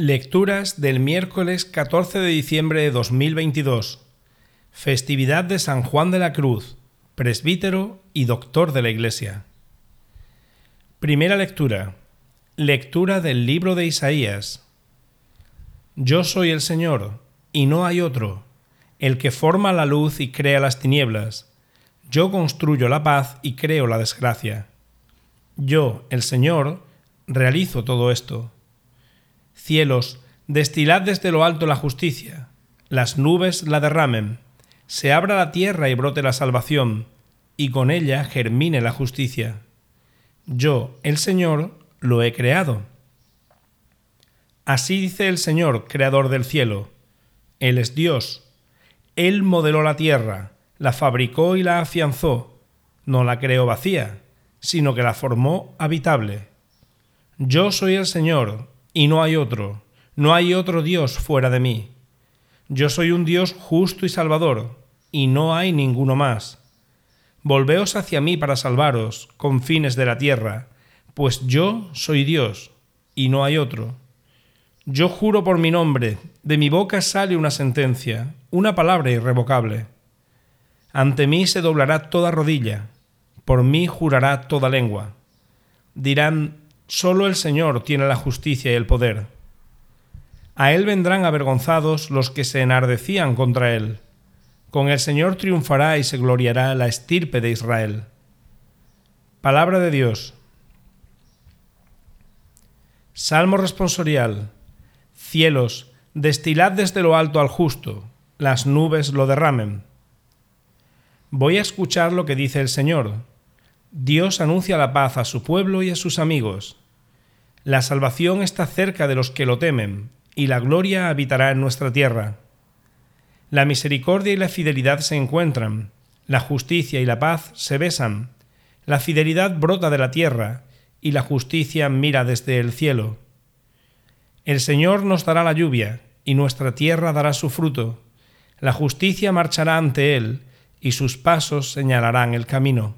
Lecturas del miércoles 14 de diciembre de 2022. Festividad de San Juan de la Cruz, presbítero y doctor de la Iglesia. Primera lectura. Lectura del libro de Isaías. Yo soy el Señor, y no hay otro, el que forma la luz y crea las tinieblas. Yo construyo la paz y creo la desgracia. Yo, el Señor, realizo todo esto. Cielos, destilad desde lo alto la justicia, las nubes la derramen, se abra la tierra y brote la salvación, y con ella germine la justicia. Yo, el Señor, lo he creado. Así dice el Señor, creador del cielo. Él es Dios. Él modeló la tierra, la fabricó y la afianzó. No la creó vacía, sino que la formó habitable. Yo soy el Señor, y no hay otro, no hay otro Dios fuera de mí. Yo soy un Dios justo y salvador, y no hay ninguno más. Volveos hacia mí para salvaros, confines de la tierra, pues yo soy Dios, y no hay otro. Yo juro por mi nombre, de mi boca sale una sentencia, una palabra irrevocable. Ante mí se doblará toda rodilla, por mí jurará toda lengua. Dirán, Solo el Señor tiene la justicia y el poder. A Él vendrán avergonzados los que se enardecían contra Él. Con el Señor triunfará y se gloriará la estirpe de Israel. Palabra de Dios. Salmo responsorial. Cielos, destilad desde lo alto al justo, las nubes lo derramen. Voy a escuchar lo que dice el Señor. Dios anuncia la paz a su pueblo y a sus amigos. La salvación está cerca de los que lo temen, y la gloria habitará en nuestra tierra. La misericordia y la fidelidad se encuentran, la justicia y la paz se besan, la fidelidad brota de la tierra, y la justicia mira desde el cielo. El Señor nos dará la lluvia, y nuestra tierra dará su fruto. La justicia marchará ante Él, y sus pasos señalarán el camino.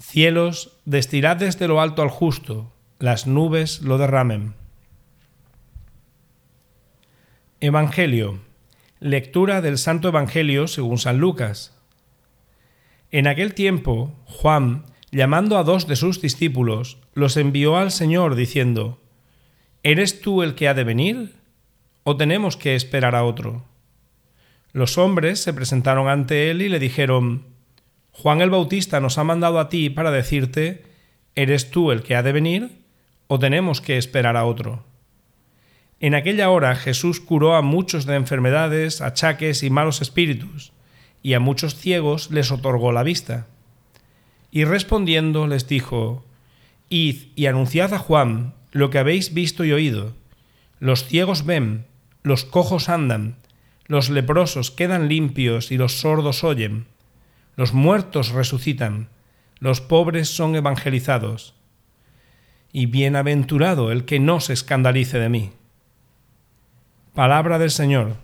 Cielos, destilad desde lo alto al justo, las nubes lo derramen. Evangelio. Lectura del Santo Evangelio según San Lucas. En aquel tiempo, Juan, llamando a dos de sus discípulos, los envió al Señor diciendo, ¿Eres tú el que ha de venir? ¿O tenemos que esperar a otro? Los hombres se presentaron ante él y le dijeron, Juan el Bautista nos ha mandado a ti para decirte, ¿eres tú el que ha de venir? O tenemos que esperar a otro? En aquella hora Jesús curó a muchos de enfermedades, achaques y malos espíritus, y a muchos ciegos les otorgó la vista. Y respondiendo les dijo, Id y anunciad a Juan lo que habéis visto y oído. Los ciegos ven, los cojos andan, los leprosos quedan limpios y los sordos oyen, los muertos resucitan, los pobres son evangelizados y bienaventurado el que no se escandalice de mí. Palabra del Señor.